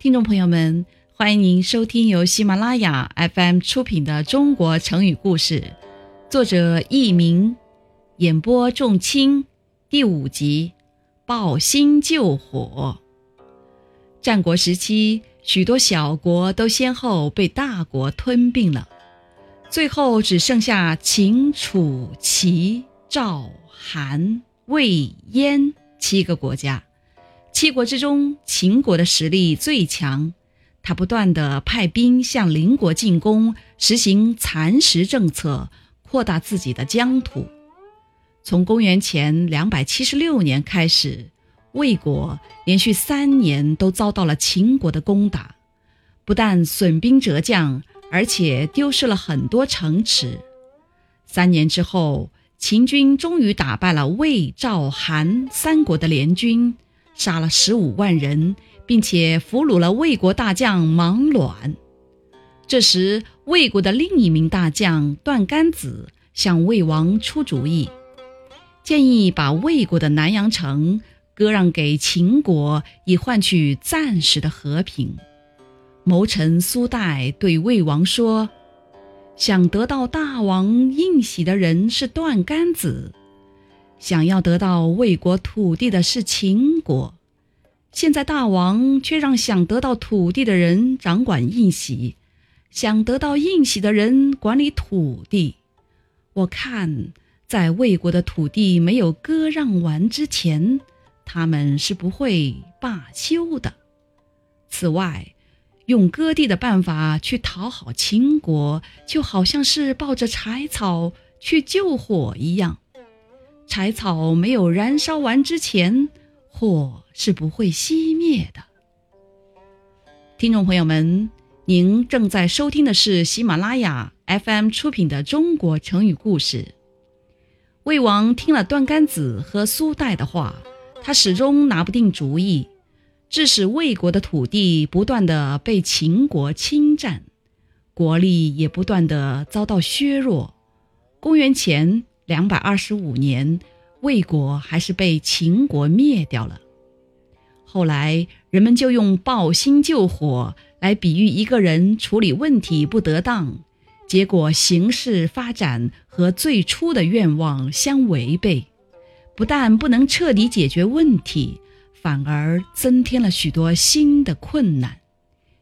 听众朋友们，欢迎您收听由喜马拉雅 FM 出品的《中国成语故事》，作者佚名，演播仲卿，第五集《抱薪救火》。战国时期，许多小国都先后被大国吞并了，最后只剩下秦、楚、齐、赵、韩、魏、燕七个国家。七国之中，秦国的实力最强，他不断地派兵向邻国进攻，实行蚕食政策，扩大自己的疆土。从公元前两百七十六年开始，魏国连续三年都遭到了秦国的攻打，不但损兵折将，而且丢失了很多城池。三年之后，秦军终于打败了魏、赵、韩三国的联军。杀了十五万人，并且俘虏了魏国大将芒卵。这时，魏国的另一名大将段干子向魏王出主意，建议把魏国的南阳城割让给秦国，以换取暂时的和平。谋臣苏代对魏王说：“想得到大王印玺的人是段干子。”想要得到魏国土地的是秦国，现在大王却让想得到土地的人掌管印玺，想得到印玺的人管理土地。我看，在魏国的土地没有割让完之前，他们是不会罢休的。此外，用割地的办法去讨好秦国，就好像是抱着柴草去救火一样。柴草没有燃烧完之前，火是不会熄灭的。听众朋友们，您正在收听的是喜马拉雅 FM 出品的《中国成语故事》。魏王听了段干子和苏代的话，他始终拿不定主意，致使魏国的土地不断的被秦国侵占，国力也不断的遭到削弱。公元前。两百二十五年，魏国还是被秦国灭掉了。后来，人们就用“抱薪救火”来比喻一个人处理问题不得当，结果形势发展和最初的愿望相违背，不但不能彻底解决问题，反而增添了许多新的困难。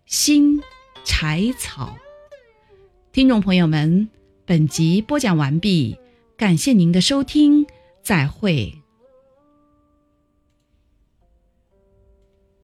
新，柴草。听众朋友们，本集播讲完毕。感谢您的收听，再会。